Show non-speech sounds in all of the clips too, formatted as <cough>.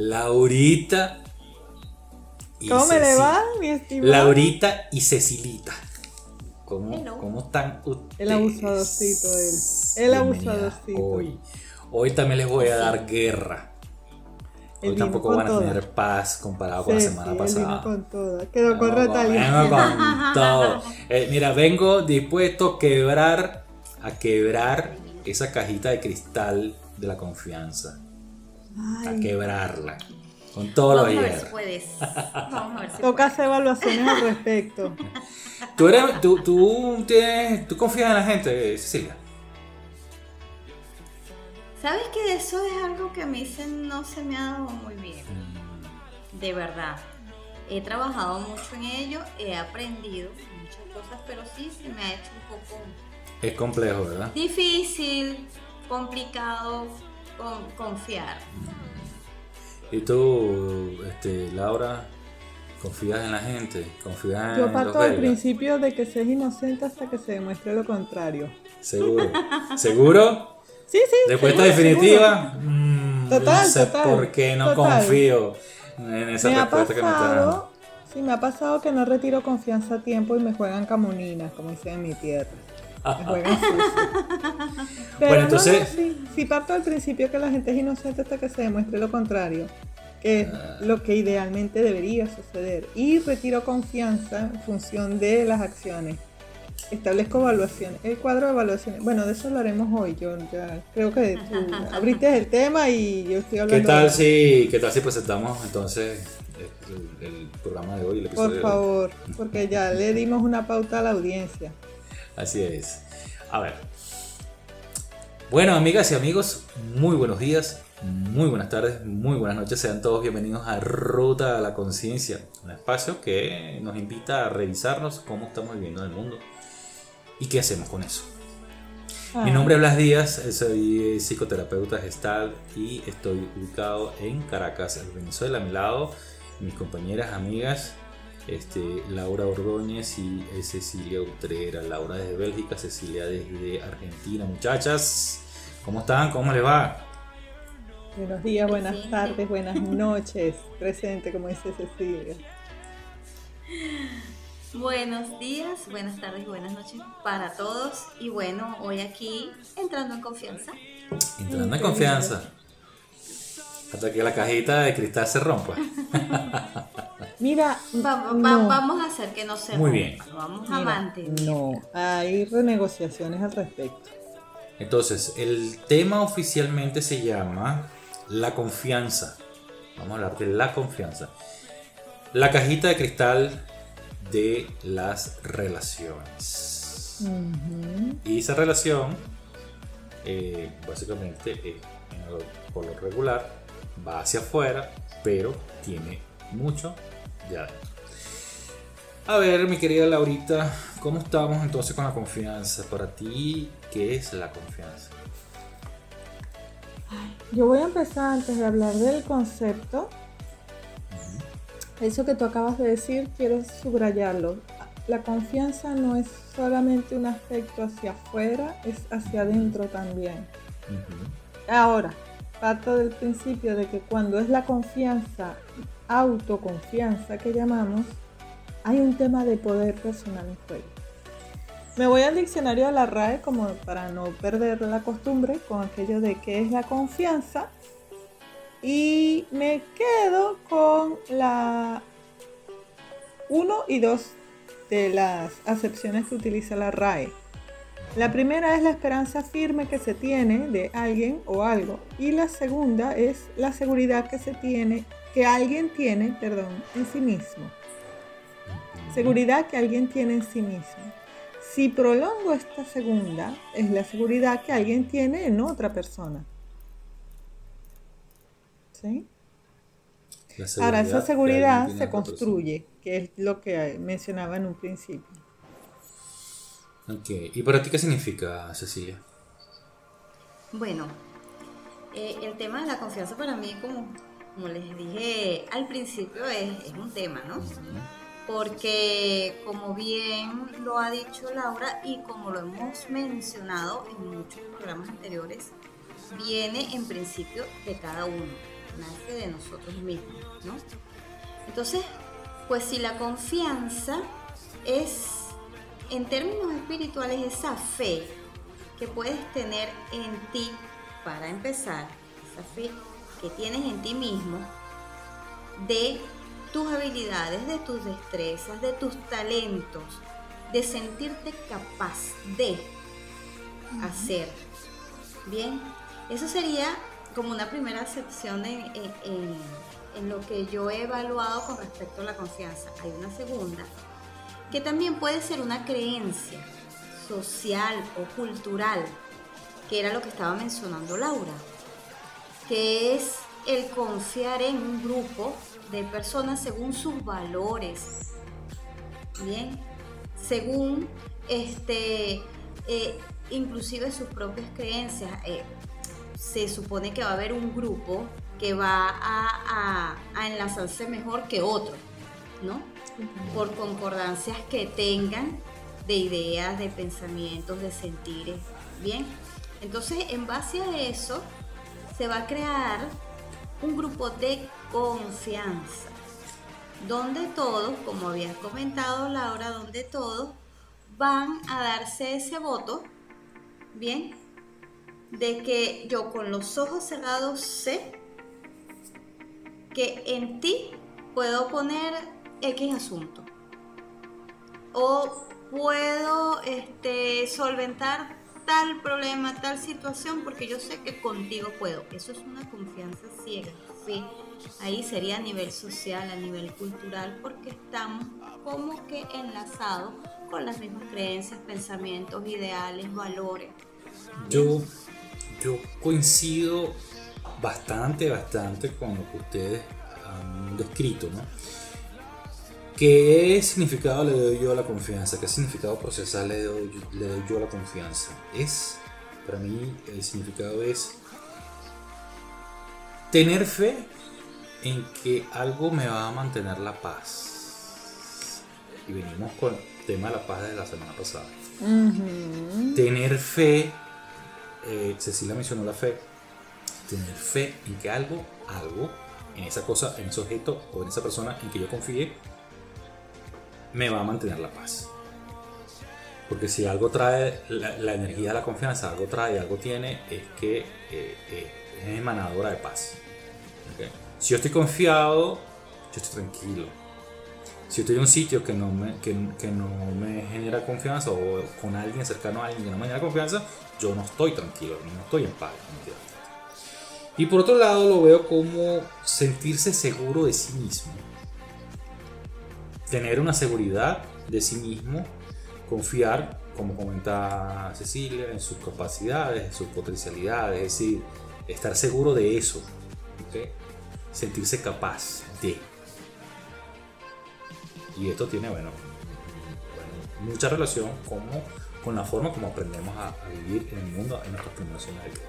Laurita. ¿Cómo me le va, mi estimado? Laurita y Cecilita. ¿Cómo, ¿Cómo, están ustedes? El abusadorcito, él. El abusadorcito. Hoy, hoy también les voy a dar guerra. Hoy tampoco van a tener paz comparado con la semana pasada. con todo. Quedó con. Vengo con <laughs> todo. Eh, mira, vengo dispuesto a quebrar, a quebrar esa cajita de cristal de la confianza. A quebrarla. Con todo lo hierro. <laughs> Vamos a ver si Toca hacer evaluaciones al respecto. <laughs> ¿Tú, eres, tú, tú, tienes, ¿Tú confías en la gente, Cecilia? ¿Sabes que eso es algo que a mí se, no se me ha dado muy bien? Mm. De verdad. He trabajado mucho en ello, he aprendido muchas cosas, pero sí se me ha hecho un poco... Es complejo, ¿verdad? Difícil, complicado confiar. ¿Y tú, este, Laura, confías en la gente? ¿Confías Yo parto del principio de que se es inocente hasta que se demuestre lo contrario. ¿Seguro? ¿Seguro? Sí, sí. Respuesta definitiva. Mm, total, no sé total, por qué no confío en esa respuesta que me está Sí, me ha pasado que no retiro confianza a tiempo y me juegan camuninas, como dicen en mi tierra. Juegan <laughs> Pero bueno, <laughs> entonces. sí, parto del principio que la gente es inocente hasta que se demuestre lo contrario, que es ah. lo que idealmente debería suceder. Y retiro confianza en función de las acciones establezco evaluaciones, el cuadro de evaluaciones. Bueno, de eso hablaremos hoy. Yo ya creo que tú <laughs> abriste el tema y yo estoy hablando. ¿Qué tal si, qué tal si presentamos entonces el, programa de hoy? Por favor, porque ya le dimos una pauta a la audiencia. Así es. A ver. Bueno, amigas y amigos, muy buenos días, muy buenas tardes, muy buenas noches. Sean todos bienvenidos a Ruta a la Conciencia, un espacio que nos invita a revisarnos cómo estamos viviendo en el mundo ¿Y qué hacemos con eso? Mi nombre es Blas Díaz, soy psicoterapeuta gestal y estoy ubicado en Caracas, Venezuela. A mi lado, mis compañeras, amigas, este, Laura Ordóñez y Cecilia Utrera. Laura desde Bélgica, Cecilia desde Argentina. Muchachas, ¿cómo están? ¿Cómo les va? Buenos días, buenas tardes, buenas noches. Presente, como dice Cecilia. Buenos días, buenas tardes y buenas noches para todos. Y bueno, hoy aquí entrando en confianza. Entrando en confianza. Hasta que la cajita de cristal se rompa. <laughs> Mira, vamos a hacer que no se Muy bien. Vamos a mantener. No, hay renegociaciones al respecto. Entonces, el tema oficialmente se llama la confianza. Vamos a hablar de la confianza. La cajita de cristal de las relaciones. Y esa relación, eh, básicamente, eh, por lo regular, va hacia afuera, pero tiene mucho de adentro. A ver, mi querida Laurita, ¿cómo estamos entonces con la confianza? Para ti, ¿qué es la confianza? Yo voy a empezar antes de hablar del concepto eso que tú acabas de decir, quiero subrayarlo. La confianza no es solamente un aspecto hacia afuera, es hacia adentro también. Ahora, parto del principio de que cuando es la confianza, autoconfianza que llamamos, hay un tema de poder personal en juego. Me voy al diccionario de la RAE como para no perder la costumbre con aquello de qué es la confianza y me quedo con la 1 y 2 de las acepciones que utiliza la RAE. La primera es la esperanza firme que se tiene de alguien o algo y la segunda es la seguridad que se tiene que alguien tiene, perdón, en sí mismo. Seguridad que alguien tiene en sí mismo. Si prolongo esta segunda, es la seguridad que alguien tiene en otra persona. Ahora, esa seguridad se construye, que es lo que mencionaba en un principio. Ok, ¿y para ti qué significa, Cecilia? Bueno, eh, el tema de la confianza para mí, como, como les dije al principio, es, un tema, ¿no? Porque como bien lo ha dicho Laura y como lo hemos mencionado en muchos programas anteriores, viene en principio de cada uno nace de nosotros mismos, ¿no? Entonces, pues si la confianza es, en términos espirituales, esa fe que puedes tener en ti, para empezar, esa fe que tienes en ti mismo, de tus habilidades, de tus destrezas, de tus talentos, de sentirte capaz de hacer. Bien, eso sería como una primera acepción en, en, lo que yo he evaluado con respecto a la confianza. Hay una segunda, que también puede ser una creencia social o cultural, que era lo que estaba mencionando Laura, que es el confiar en un grupo de personas según sus valores, bien, según este, eh, inclusive sus propias creencias. Eh, se supone que va a haber un grupo que va a, enlazarse mejor que otro, ¿no? Por concordancias que tengan de ideas, de pensamientos, de sentires. Bien, entonces en base a eso se va a crear un grupo de confianza, donde todos, como habías comentado Laura, donde todos van a darse ese voto, bien, de que yo con los ojos cerrados sé que en ti puedo poner X asunto. O puedo este, solventar tal problema, tal situación, porque yo sé que contigo puedo. Eso es una confianza ciega, fe. Ahí sería a nivel social, a nivel cultural, porque estamos como que enlazados con las mismas creencias, pensamientos, ideales, valores. Yo yo coincido bastante, bastante con lo que ustedes han descrito, ¿no? ¿Qué significado le doy yo a la confianza? ¿Qué significado procesal le doy, le doy yo a la confianza? Es, para mí, el significado es tener fe en que algo me va a mantener la paz. Y venimos con el tema de la paz de la semana pasada. Tener fe eh, Cecilia mencionó la fe, tener fe en que algo, algo, en esa cosa, en ese objeto o en esa persona en que yo confíe, me va a mantener la paz. Porque si algo trae la, energía de la confianza, algo trae, algo tiene, es que eh, eh, es emanadora de paz. Si yo estoy confiado, yo estoy tranquilo. Si yo estoy en un sitio que no, me, que, no me genera confianza o con alguien cercano a alguien que no me genera confianza, yo no estoy tranquilo, no estoy en paz. Y por otro lado lo veo como sentirse seguro de sí mismo. Tener una seguridad de sí mismo, confiar, como comenta Cecilia, en sus capacidades, en sus potencialidades, es decir, estar seguro de eso. Sentirse capaz de. Y esto tiene, bueno, mucha relación como con la forma como aprendemos a, vivir en el mundo en nuestros primeros años de vida.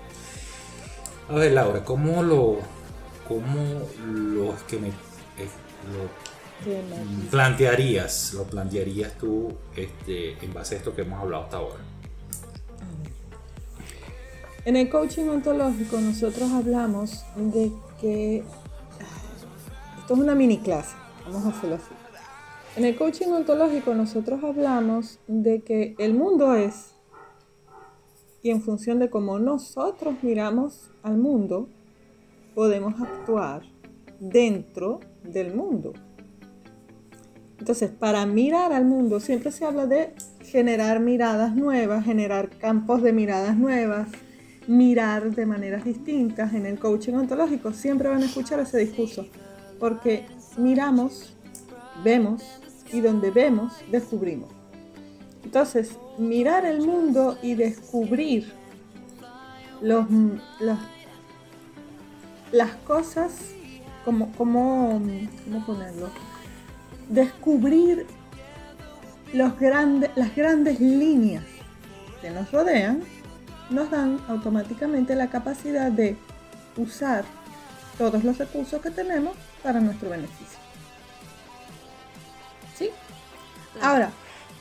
A ver, Laura, ¿cómo lo, cómo lo que me lo plantearías, lo plantearías tú este, en base a esto que hemos hablado hasta ahora? En el coaching ontológico nosotros hablamos de que <sighs> esto es una mini clase, vamos a hacerlo así. En el coaching ontológico nosotros hablamos de que el mundo es, y en función de cómo nosotros miramos al mundo, podemos actuar dentro del mundo. Entonces, para mirar al mundo siempre se habla de generar miradas nuevas, generar campos de miradas nuevas, mirar de maneras distintas. En el coaching ontológico siempre van a escuchar ese discurso, porque miramos, vemos, y donde vemos, descubrimos. Entonces, mirar el mundo y descubrir las cosas, como, como, ¿cómo ponerlo? Descubrir los grandes, las grandes líneas que nos rodean nos dan automáticamente la capacidad de usar todos los recursos que tenemos para nuestro beneficio. Ahora,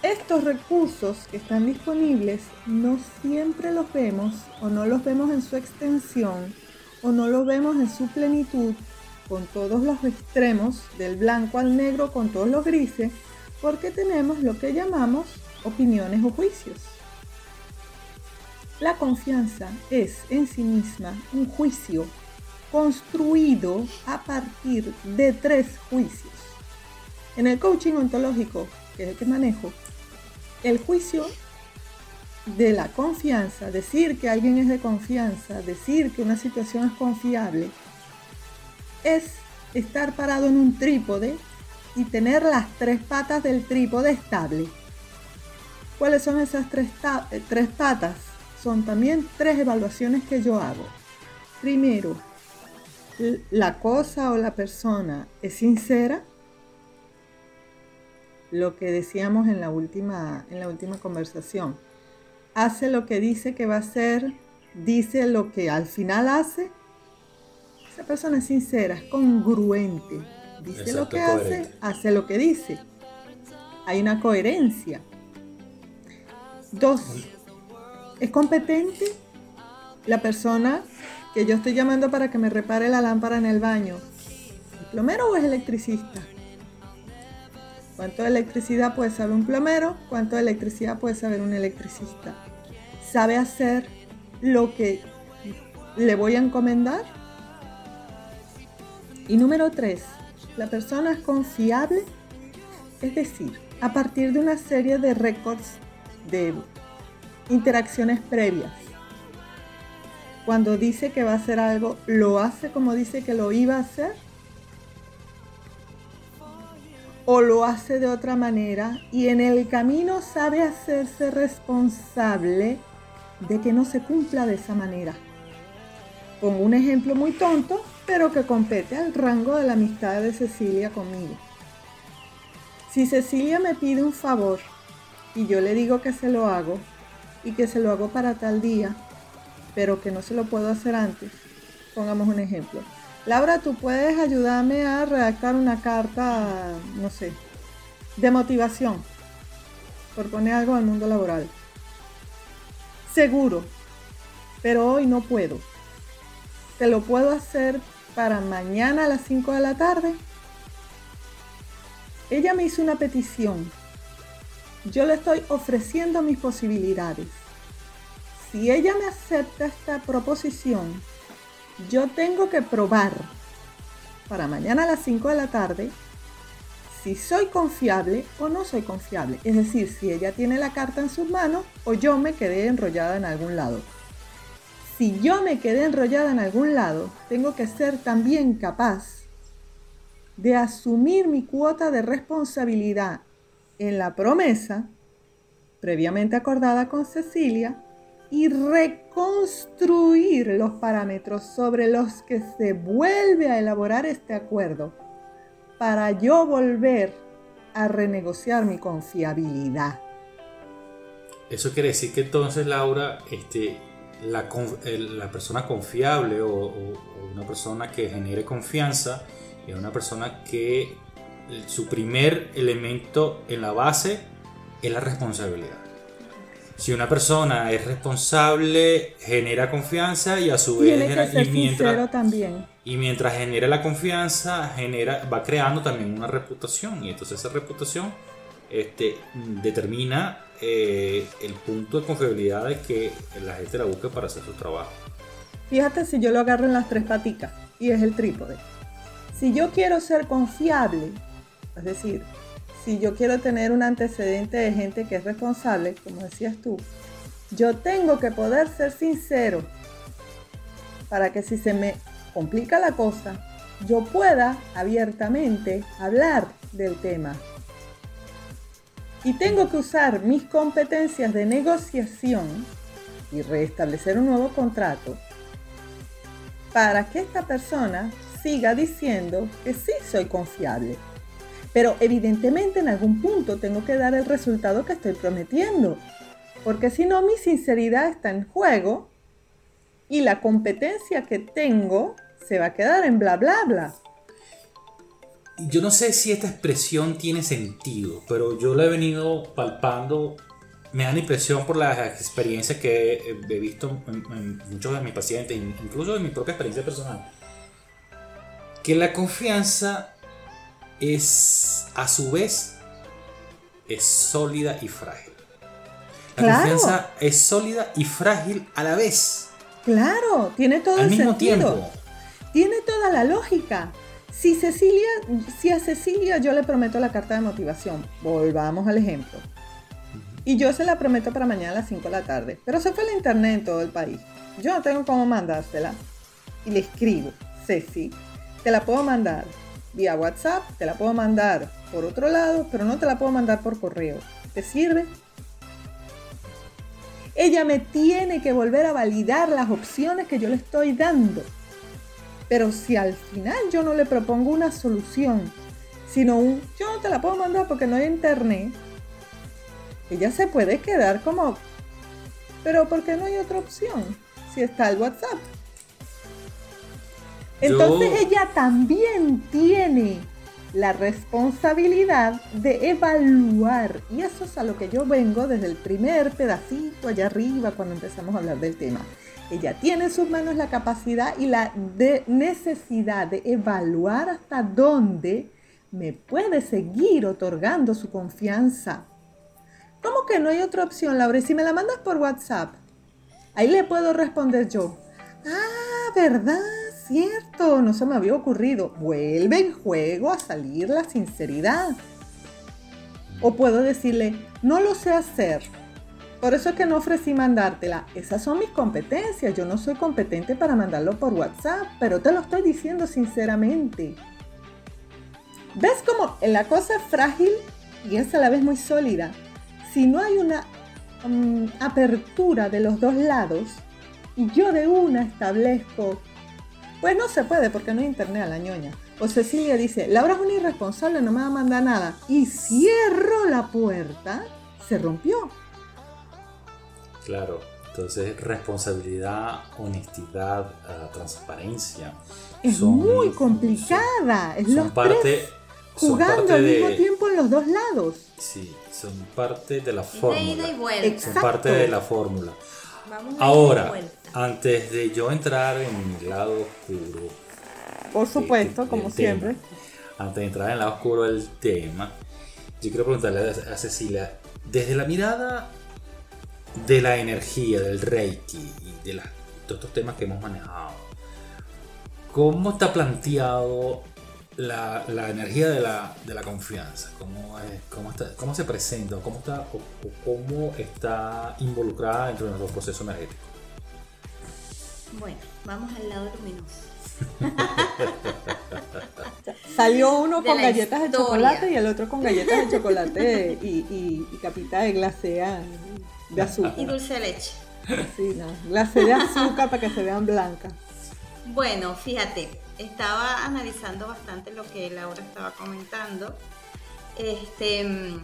estos recursos que están disponibles no siempre los vemos o no los vemos en su extensión o no lo vemos en su plenitud, con todos los extremos, del blanco al negro, con todos los grises, porque tenemos lo que llamamos opiniones o juicios. La confianza es en sí misma un juicio construido a partir de tres juicios. En el coaching ontológico, que es el que manejo, el juicio de la confianza, decir que alguien es de confianza, decir que una situación es confiable, es estar parado en un trípode y tener las tres patas del trípode estable. ¿Cuáles son esas tres, eh, tres patas? Son también tres evaluaciones que yo hago. Primero, la cosa o la persona es sincera. Lo que decíamos en la última, en la última conversación. Hace lo que dice que va a hacer, dice lo que al final hace. Esa persona es sincera, es congruente. Dice lo que hace, hace lo que dice. Hay una coherencia. Dos, es competente la persona que yo estoy llamando para que me repare la lámpara en el baño. ¿El plomero o es electricista? ¿Cuánto de electricidad puede saber un plomero? ¿Cuánto de electricidad puede saber un electricista? ¿Sabe hacer lo que le voy a encomendar? Y número tres, la persona es confiable, es decir, a partir de una serie de récords de interacciones previas. Cuando dice que va a hacer algo, ¿lo hace como dice que lo iba a hacer? ¿O lo hace de otra manera y en el camino sabe hacerse responsable de que no se cumpla de esa manera? Pongo un ejemplo muy tonto, pero que compete al rango de la amistad de Cecilia conmigo. Si Cecilia me pide un favor y yo le digo que se lo hago, y que se lo hago para tal día, pero que no se lo puedo hacer antes. Pongamos un ejemplo. Laura, tú puedes ayudarme a redactar una carta, no sé, de motivación, por poner algo al mundo laboral. Seguro, pero hoy no puedo. ¿Te lo puedo hacer para mañana a las 5 de la tarde? Ella me hizo una petición yo le estoy ofreciendo mis posibilidades. Si ella me acepta esta proposición, yo tengo que probar para mañana a las 5 de la tarde si soy confiable o no soy confiable. Es decir, si ella tiene la carta en sus manos o yo me quedé enrollada en algún lado. Si yo me quedé enrollada en algún lado, tengo que ser también capaz de asumir mi cuota de responsabilidad en la promesa previamente acordada con Cecilia y reconstruir los parámetros sobre los que se vuelve a elaborar este acuerdo para yo volver a renegociar mi confiabilidad. Eso quiere decir que entonces, Laura, este, la, persona confiable o, o, una persona que genere confianza es una persona que su primer elemento en la base es la responsabilidad. Si una persona es responsable, genera confianza y a su vez genera, y mientras, también. y mientras genera la confianza, genera, va creando también una reputación. Y entonces esa reputación este, determina eh, el punto de confiabilidad de que la gente la busque para hacer su trabajo. Fíjate si yo lo agarro en las tres patitas y es el trípode. Si yo quiero ser confiable, es decir, si yo quiero tener un antecedente de gente que es responsable, como decías tú, yo tengo que poder ser sincero para que si se me complica la cosa, yo pueda abiertamente hablar del tema. Y tengo que usar mis competencias de negociación y restablecer un nuevo contrato para que esta persona siga diciendo que sí soy confiable. Pero evidentemente en algún punto tengo que dar el resultado que estoy prometiendo. Porque si no, mi sinceridad está en juego y la competencia que tengo se va a quedar en bla bla bla. Yo no sé si esta expresión tiene sentido, pero yo la he venido palpando me da la impresión por las experiencias que he visto en, muchos de mis pacientes, incluso en mi propia experiencia personal, que la confianza es a su vez es sólida y frágil. La confianza es sólida y frágil a la vez. Claro, tiene todo el mismo Tiempo. Tiene toda la lógica. Si Cecilia, si a Cecilia yo le prometo la carta de motivación, volvamos al ejemplo. Y yo se la prometo para mañana a las 5 de la tarde. Pero se fue el internet en todo el país. Yo no tengo cómo mandársela. Y le escribo, Ceci, te la puedo mandar vía WhatsApp, te la puedo mandar por otro lado, pero no te la puedo mandar por correo. ¿Te sirve? Ella me tiene que volver a validar las opciones que yo le estoy dando. Pero si al final yo no le propongo una solución, sino un yo no te la puedo mandar porque no hay internet, ella se puede quedar como, pero ¿por qué no hay otra opción? Si está el WhatsApp. Entonces ella también tiene la responsabilidad de evaluar. Y eso es a lo que yo vengo desde el primer pedacito allá arriba cuando empezamos a hablar del tema. Ella tiene en sus manos la capacidad y la necesidad de evaluar hasta dónde me puede seguir otorgando su confianza. ¿Cómo que no hay otra opción, Laura? Y si me la mandas por WhatsApp, ahí le puedo responder yo. Ah, ¿verdad? Cierto, no se me había ocurrido. Vuelve en juego a salir la sinceridad. O puedo decirle, no lo sé hacer. Por eso es que no ofrecí mandártela. Esas son mis competencias. Yo no soy competente para mandarlo por WhatsApp, pero te lo estoy diciendo sinceramente. ¿Ves cómo la cosa es frágil y es a la vez muy sólida? si no hay una mm, apertura de los dos lados y yo de una establezco, pues no se puede porque no hay internet a la ñoña. O Cecilia dice, Laura es una irresponsable, no me va a mandar nada. Y cierro la puerta, se rompió. Claro, entonces responsabilidad, honestidad, ah, transparencia. Es muy complicada. es los parte, jugando al mismo tiempo en los dos lados. Sí, son parte de la fórmula. Son parte de la fórmula. Ahora, antes de yo entrar en mi lado oscuro. Por supuesto, como siempre. antes de entrar en el lado oscuro del tema, yo quiero preguntarle a Cecilia, desde la mirada de la energía, del Reiki y de, todos estos temas que hemos manejado, ¿cómo está planteado la, energía de la, de la confianza, cómo, es, cómo, está, cómo se presenta, cómo está, cómo está involucrada dentro de nuestro proceso energético. Bueno, vamos al lado luminoso. <laughs> Salió uno con galletas de chocolate y el otro con galletas de chocolate y, y, capita de glacea de azúcar. Y dulce de leche. Sí, no, glacé de azúcar para que se vean blancas. Bueno, fíjate, estaba analizando bastante lo que Laura estaba comentando. Este,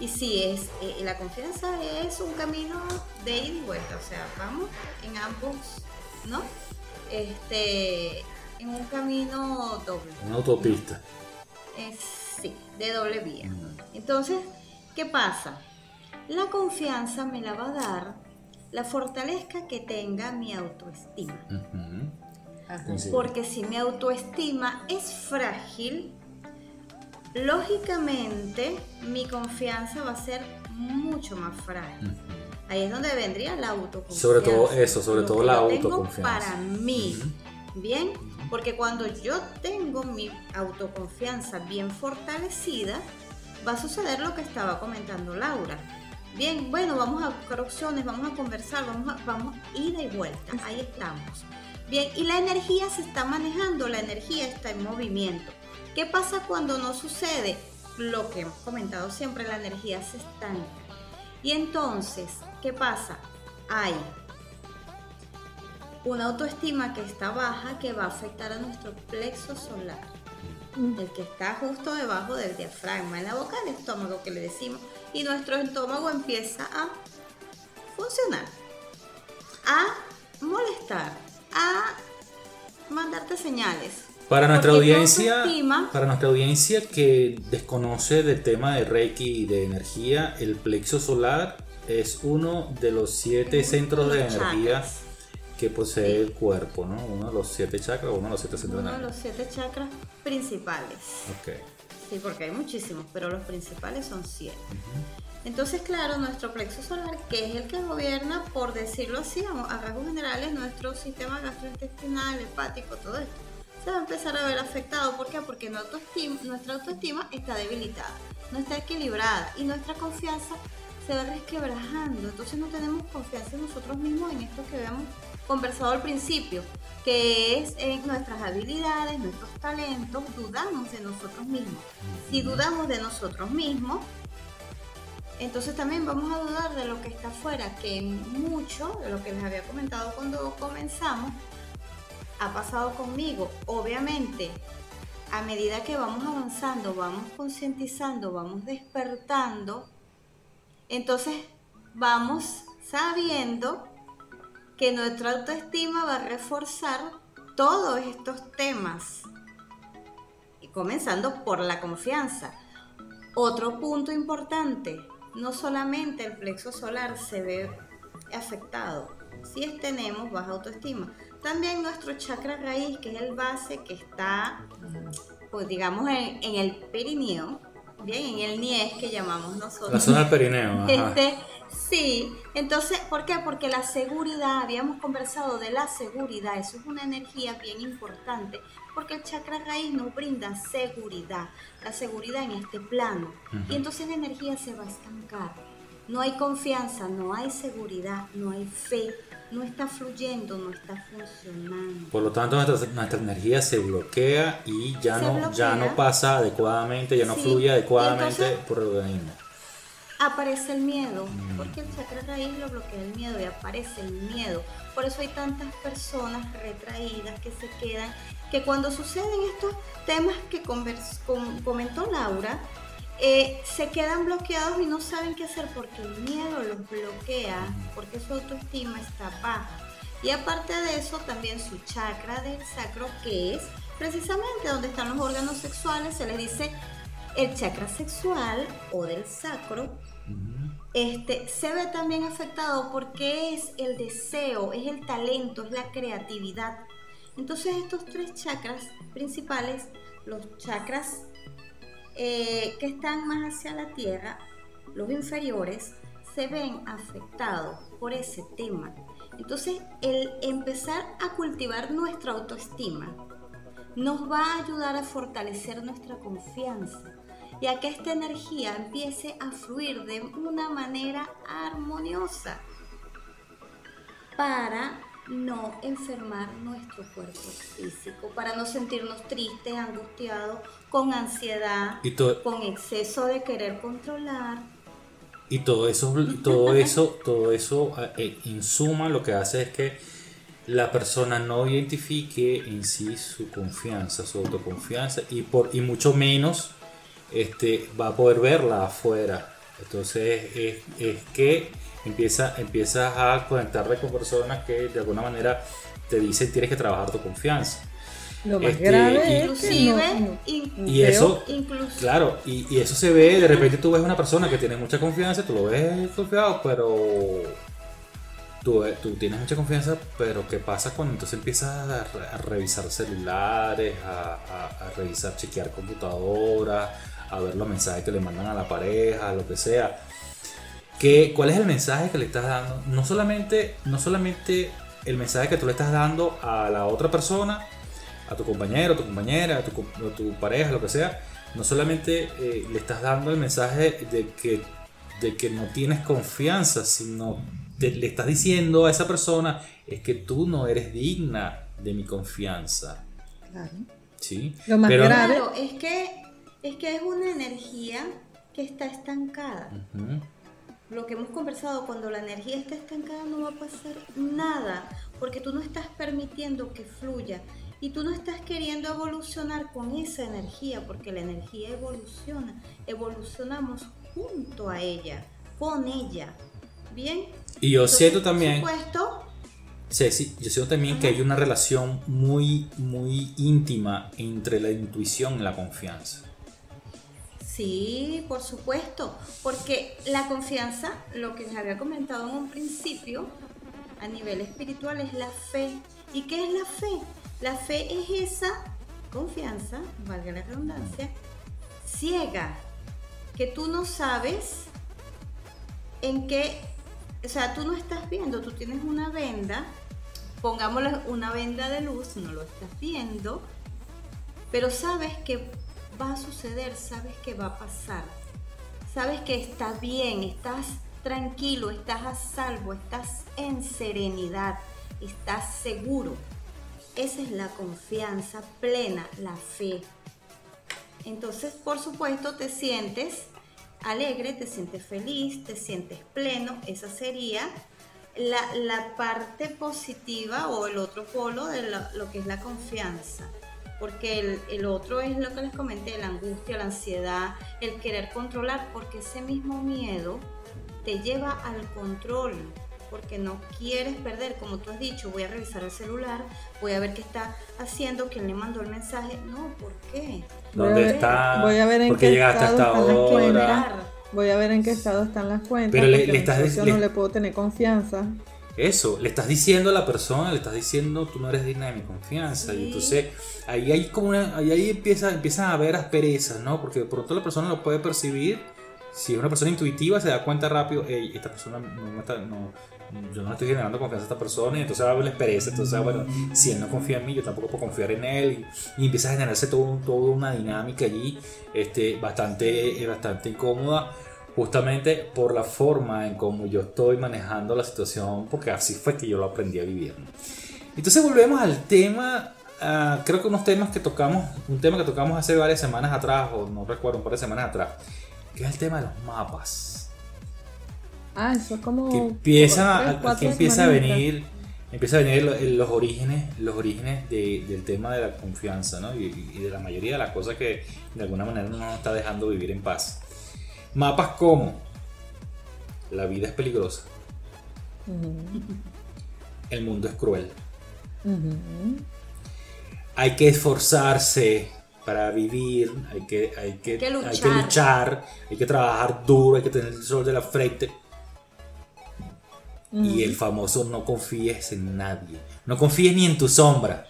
y sí, es, eh, la confianza es un camino de ida y vuelta, o sea, vamos en ambos, ¿no? Este, en un camino doble. Una autopista. sí, de doble vía. Entonces, ¿qué pasa? La confianza me la va a dar la fortaleza que tenga mi autoestima. Porque si mi autoestima es frágil, lógicamente mi confianza va a ser mucho más frágil. Ahí es donde vendría la autoconfianza. Sobre todo eso, sobre todo la autoconfianza. para mí, ¿bien? Porque cuando yo tengo mi autoconfianza bien fortalecida, va a suceder lo que estaba comentando Laura. Bien, bueno, vamos a buscar opciones, vamos a conversar, vamos a, vamos ida y vuelta, ahí estamos. Bien, y la energía se está manejando, la energía está en movimiento. ¿Qué pasa cuando no sucede? Lo que hemos comentado siempre, la energía se estanca. Y entonces, ¿qué pasa? Hay una autoestima que está baja que va a afectar a nuestro plexo solar, el que está justo debajo del diafragma, en la boca del estómago que le decimos, y nuestro estómago empieza a funcionar, a molestar, a mandarte señales. Para nuestra audiencia, para nuestra audiencia que desconoce del tema de Reiki y de energía, el plexo solar es uno de los siete centros de energía que posee el cuerpo, ¿no? Uno de los siete chakras, uno de los siete centros. Uno de los siete chakras principales. Ok. Sí, porque hay muchísimos, pero los principales son siete. Entonces, claro, nuestro plexo solar, que es el que gobierna, por decirlo así, a rasgos generales, nuestro sistema gastrointestinal, hepático, todo esto, se va a empezar a ver afectado. ¿Por qué? Porque nuestra autoestima, nuestra autoestima está debilitada, no está equilibrada y nuestra confianza se va resquebrajando. Entonces no tenemos confianza en nosotros mismos, en esto que habíamos conversado al principio, que es en nuestras habilidades, nuestros talentos, dudamos de nosotros mismos. Si dudamos de nosotros mismos, entonces también vamos a dudar de lo que está afuera, que mucho de lo que les había comentado cuando comenzamos ha pasado conmigo. Obviamente, a medida que vamos avanzando, vamos concientizando, vamos despertando, entonces vamos sabiendo que nuestra autoestima va a reforzar todos estos temas. Y comenzando por la confianza. Otro punto importante, no solamente el plexo solar se ve afectado si tenemos baja autoestima, también nuestro chakra raíz, que es el base que está, pues digamos, en, el perineo, bien, en el niés que llamamos nosotros. La zona del perineo. <laughs> Este, sí, entonces, ¿por qué? Porque la seguridad, habíamos conversado de la seguridad, eso es una energía bien importante, porque el chakra raíz nos brinda seguridad, la seguridad en este plano, y entonces la energía se va a estancar. No hay confianza, no hay seguridad, no hay fe, no está fluyendo, no está funcionando. Por lo tanto, nuestra, energía se bloquea y ya, no, ya no pasa adecuadamente, ya no fluye adecuadamente por el organismo. Aparece el miedo, mm. porque el chakra raíz lo bloquea el miedo y aparece el miedo. Por eso hay tantas personas retraídas que se quedan, que cuando suceden estos temas que comentó Laura, eh, se quedan bloqueados y no saben qué hacer porque el miedo los bloquea, porque su autoestima está baja. Y aparte de eso, también su chakra del sacro, que es precisamente donde están los órganos sexuales, se les dice el chakra sexual o del sacro, este, se ve también afectado porque es el deseo, es el talento, es la creatividad. Entonces estos tres chakras principales, los chakras eh, que están más hacia la tierra, los inferiores, se ven afectados por ese tema. Entonces, el empezar a cultivar nuestra autoestima nos va a ayudar a fortalecer nuestra confianza y a que esta energía empiece a fluir de una manera armoniosa para no enfermar nuestro cuerpo físico, para no sentirnos tristes, angustiados, con ansiedad, con exceso de querer controlar. Y todo eso, todo eso, todo eso, eh, en suma, lo que hace es que la persona no identifique en sí su confianza, su autoconfianza, y por y mucho menos este, va a poder verla afuera. Entonces es, es que empieza, empiezas a conectarte con personas que de alguna manera te dicen tienes que trabajar tu confianza. Lo más este, grave y, eso, claro, y, eso se ve, de repente tú ves una persona que tiene mucha confianza, tú lo ves confiado, pero tú, tú tienes mucha confianza, pero ¿qué pasa cuando entonces empiezas a, revisar celulares, a, a, revisar, chequear computadoras, a ver los mensajes que le mandan a la pareja, lo que sea? ¿Cuál es el mensaje que le estás dando? No solamente, no solamente el mensaje que tú le estás dando a la otra persona, a tu compañero, a tu compañera, a tu, pareja, lo que sea, no solamente eh, le estás dando el mensaje de que, de que no tienes confianza, sino le estás diciendo a esa persona es que tú no eres digna de mi confianza. Claro. ¿Sí? Lo más grave es que, es que es una energía que está estancada lo que hemos conversado, cuando la energía está estancada no va a pasar nada, porque tú no estás permitiendo que fluya y tú no estás queriendo evolucionar con esa energía, porque la energía evoluciona, evolucionamos junto a ella, con ella. Bien. Y yo siento también... Sí, sí, yo siento también que hay una relación muy, muy íntima entre la intuición y la confianza. Sí, por supuesto, porque la confianza, lo que les había comentado en un principio, a nivel espiritual es la fe. ¿Y qué es la fe? La fe es esa confianza, valga la redundancia, ciega, que tú no sabes en qué, o sea, tú no estás viendo, tú tienes una venda, pongámosle una venda de luz, no lo estás viendo, pero sabes que va a suceder, sabes que va a pasar, sabes que está bien, estás tranquilo, estás a salvo, estás en serenidad, estás seguro. Esa es la confianza plena, la fe. Entonces, por supuesto, te sientes alegre, te sientes feliz, te sientes pleno. Esa sería la, parte positiva o el otro polo de lo que es la confianza porque el, otro es lo que les comenté, la angustia, la ansiedad, el querer controlar, porque ese mismo miedo te lleva al control, porque no quieres perder, como tú has dicho, voy a revisar el celular, voy a ver qué está haciendo, quién le mandó el mensaje, no, ¿por qué? ¿Dónde está? Voy a ver en qué estado están las Voy a ver en qué estado están las cuentas. Pero le, le estás no le puedo tener confianza eso, le estás diciendo a la persona, le estás diciendo tú no eres digna de mi confianza. Y entonces ahí hay como una, ahí, empieza, empiezan a haber asperezas, ¿no? Porque de pronto la persona lo puede percibir. Si es una persona intuitiva, se da cuenta rápido, hey, esta persona no está, no, yo no estoy generando confianza a esta persona y entonces va a haber aspereza. Entonces, bueno, si él no confía en mí, yo tampoco puedo confiar en él. Y, empieza a generarse todo, toda una dinámica allí este, bastante, bastante incómoda justamente por la forma en cómo yo estoy manejando la situación, porque así fue que yo lo aprendí a vivir. Entonces volvemos al tema, ah, creo que unos temas que tocamos, un tema que tocamos hace varias semanas atrás, o no recuerdo, un par de semanas atrás, que es el tema de los mapas. Ah, eso es como... Que empieza, aquí empieza a venir... Empieza a venir los orígenes, los orígenes del tema de la confianza, ¿no? Y, y, de la mayoría de las cosas que de alguna manera no nos está dejando vivir en paz. Mapas como la vida es peligrosa. El mundo es cruel. Hay que esforzarse para vivir, hay que, hay que, luchar. hay que trabajar duro, hay que tener el sol de la frente. Y el famoso no confíes en nadie. No confíes ni en tu sombra.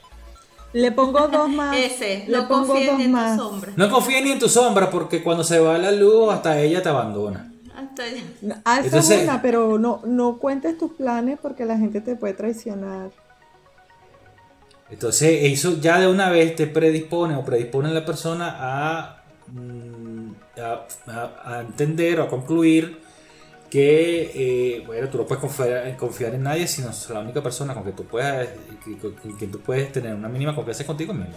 Le pongo dos <laughs> más. Ese, Le no pongo dos en más. tu sombra. No confíes ni en tu sombra porque cuando se va la luz hasta ella te abandona. Hasta ella. Ah, esa es una, pero no, no cuentes tus planes porque la gente te puede traicionar. Entonces eso ya de una vez te predispone o predispone a la persona a, mm, a, a entender o a concluir que, eh, bueno, tú no puedes confiar, en nadie, sino la única persona con que tú puedes, que, tú puedes tener una mínima confianza contigo mismo.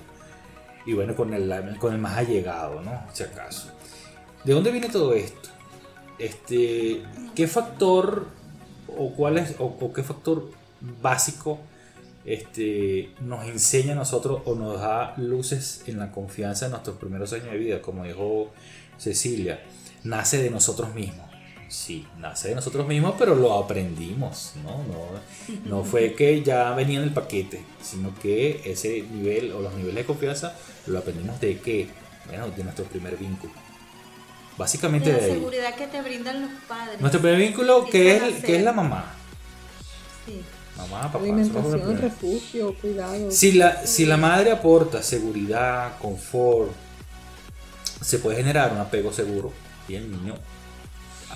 Y bueno, con el, con el más allegado, ¿no? Si acaso. ¿De dónde viene todo esto? Este, ¿Qué factor o cuál es, o, qué factor básico este, nos enseña a nosotros o nos da luces en la confianza en nuestros primeros años de vida? Como dijo Cecilia, nace de nosotros mismos sí, nace de nosotros mismos, pero lo aprendimos, ¿no? No, fue que ya venía en el paquete, sino que ese nivel o los niveles de confianza lo aprendimos de qué? Bueno, de nuestro primer vínculo. Básicamente de la seguridad que te brindan los padres. Nuestro primer vínculo que es, que es la mamá. Sí. Mamá, papá. Alimentación, refugio, cuidado. Si la, si la madre aporta seguridad, confort, se puede generar un apego seguro y el niño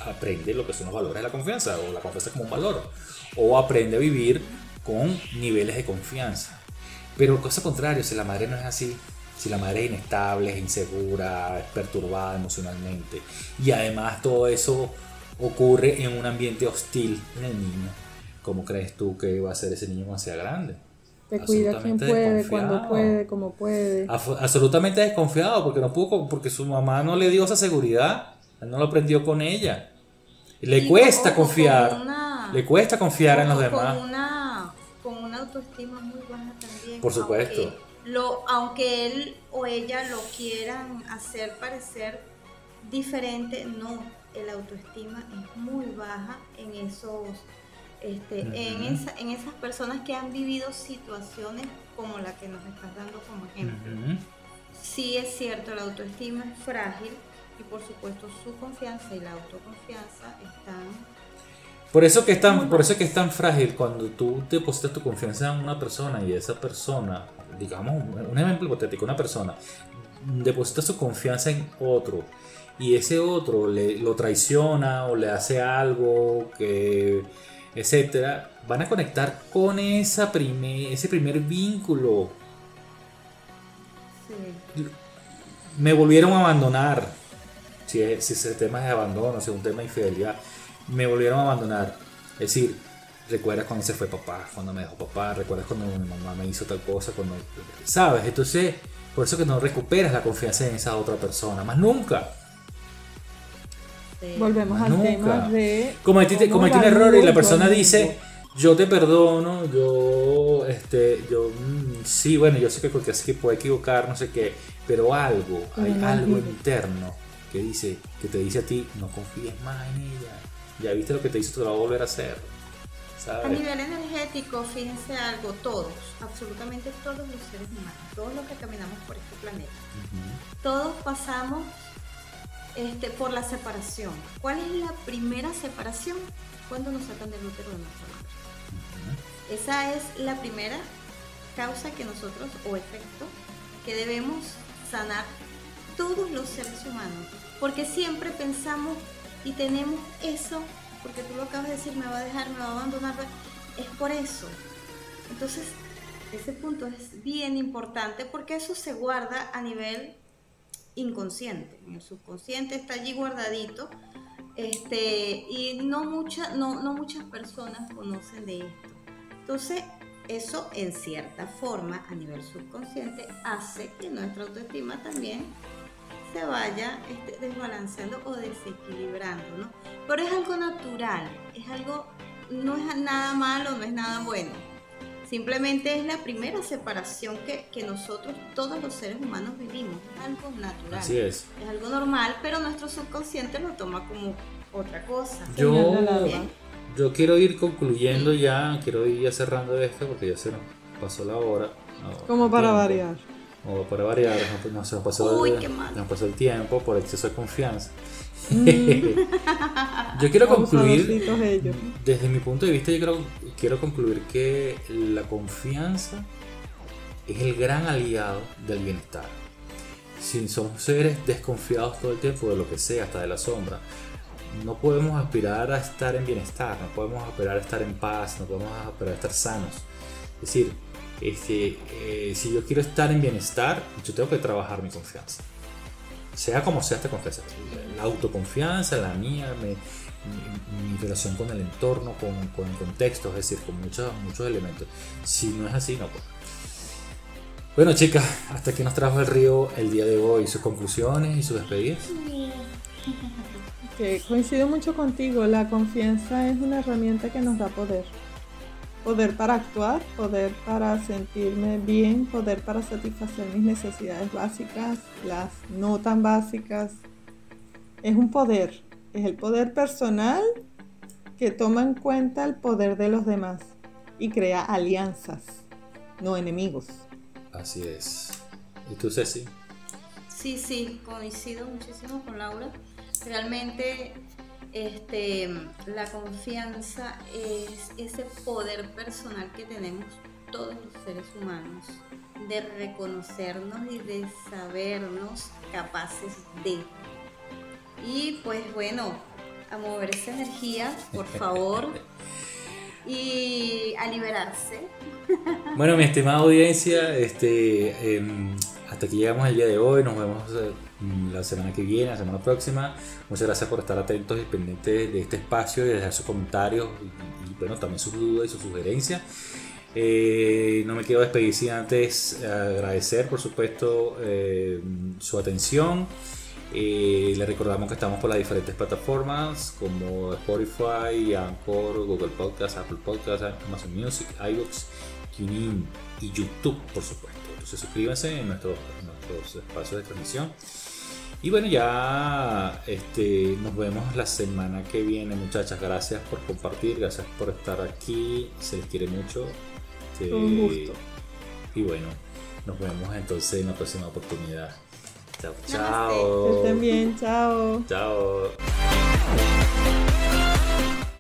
aprende lo que son los valores de la confianza o la confianza como un valor o aprende a vivir con niveles de confianza. Pero cosa contrario, si la madre no es así, si la madre es inestable, es insegura, es perturbada emocionalmente y además todo eso ocurre en un ambiente hostil en el niño, ¿cómo crees tú que va a ser ese niño cuando sea grande? Te cuida quien puede, cuando puede, como puede. Absolutamente desconfiado porque no pudo, porque su mamá no le dio esa seguridad, no lo aprendió con ella. Le cuesta confiar. le cuesta confiar en los demás. Con una, con una autoestima muy baja también. Por supuesto. Aunque, lo, aunque él o ella lo quieran hacer parecer diferente, no. El autoestima es muy baja en esos. Este, en, en esas personas que han vivido situaciones como la que nos estás dando como ejemplo. Sí es cierto, la autoestima es frágil, y por supuesto su confianza y la autoconfianza están por eso que es tan, por eso que es tan frágil cuando tú depositas tu confianza en una persona y esa persona, digamos, un ejemplo hipotético, una persona deposita su confianza en otro y ese otro le, lo traiciona o le hace algo que etcétera, van a conectar con esa primer, ese primer vínculo. Me volvieron a abandonar. Si, si ese tema es de abandono, si es un tema de infidelidad, me volvieron a abandonar. Es decir, recuerdas cuando se fue papá, cuando me dejó papá, recuerdas cuando mi mamá me hizo tal cosa, cuando. ¿Sabes? Entonces, por eso que no recuperas la confianza en esa otra persona, más nunca. Volvemos al tema de. Cometiste, un error y la persona dice: Yo te perdono, yo. este yo mm, Sí, bueno, yo sé que porque así que puede equivocar, no sé qué, pero algo, hay algo interno que dice que te dice a ti: No confíes más en ella. Ya viste lo que te hizo, te lo va a volver a hacer. A nivel energético, fíjense algo, todos, absolutamente todos los seres humanos, todos los que caminamos por este planeta, todos pasamos este, por la separación. ¿Cuál es la primera separación? Cuando nos sacan del útero de nuestra madre. Esa es la primera causa que nosotros, o efecto, que debemos sanar todos los seres humanos. Porque siempre pensamos y tenemos eso, porque tú lo acabas de decir, me va a dejar, me va a abandonar, es por eso. Entonces, ese punto es bien importante porque eso se guarda a nivel inconsciente, en el subconsciente está allí guardadito, este, y no, mucha, no, no muchas personas conocen de esto. Entonces, eso en cierta forma a nivel subconsciente hace que nuestra autoestima también se vaya este, desbalanceando o desequilibrando, ¿no? Pero es algo natural, es algo, no es nada malo, no es nada bueno Simplemente es la primera separación que, nosotros, todos los seres humanos, vivimos. Es algo natural. Así es. Es algo normal, pero nuestro subconsciente lo toma como otra cosa. Yo, yo quiero ir concluyendo ya, quiero ir ya cerrando esto porque ya se nos pasó la hora. como para variar. Como para variar, no, se nos pasó, nos pasó el tiempo por exceso de confianza. Mm. <laughs> yo quiero <laughs> concluir, desde mi punto de vista, yo quiero, quiero concluir que la confianza es el gran aliado del bienestar. Si somos seres desconfiados todo el tiempo de lo que sea, hasta de la sombra, no podemos aspirar a estar en bienestar, no podemos aspirar a estar en paz, no podemos aspirar a estar sanos. Es decir, este, eh, si yo quiero estar en bienestar, yo tengo que trabajar mi confianza sea como sea esta confianza, la autoconfianza, la mía, mi, relación con el entorno, con, el contexto, es decir, con muchos, muchos elementos. Si no es así, no puedo. Bueno, chicas, hasta aquí nos trajo el río el día de hoy, sus conclusiones y sus despedidas. coincido mucho contigo, la confianza es una herramienta que nos da poder poder para actuar, poder para sentirme bien, poder para satisfacer mis necesidades básicas, las no tan básicas. Es un poder, es el poder personal que toma en cuenta el poder de los demás y crea alianzas, no enemigos. Así es. ¿Y tú, Ceci? Sí, sí, coincido muchísimo con Laura. Realmente este, la confianza es ese poder personal que tenemos todos los seres humanos de reconocernos y de sabernos capaces de. Y pues bueno, a mover esa energía, por favor, y a liberarse. <laughs> Bueno, mi estimada audiencia, este, em, hasta aquí llegamos el día de hoy, nos vemos eh, la semana que viene, la semana próxima. Muchas gracias por estar atentos y pendientes de este espacio y de dejar sus comentarios y, bueno, también sus dudas y sus sugerencias. Eh, no me quiero despedir sin antes agradecer, por supuesto, eh, su atención. le recordamos que estamos por las diferentes plataformas como Spotify, Anchor, Google Podcast, Apple Podcast, Amazon Music, iBooks, TuneIn y YouTube, por supuesto. Entonces suscríbanse en nuestros, espacios de transmisión. Y bueno, ya este, nos vemos la semana que viene, muchachas. Gracias por compartir, gracias por estar aquí. Se les quiere mucho. Un gusto. Y bueno, nos vemos entonces en la próxima oportunidad. Chao, chao. Que estén bien, chao. Chao.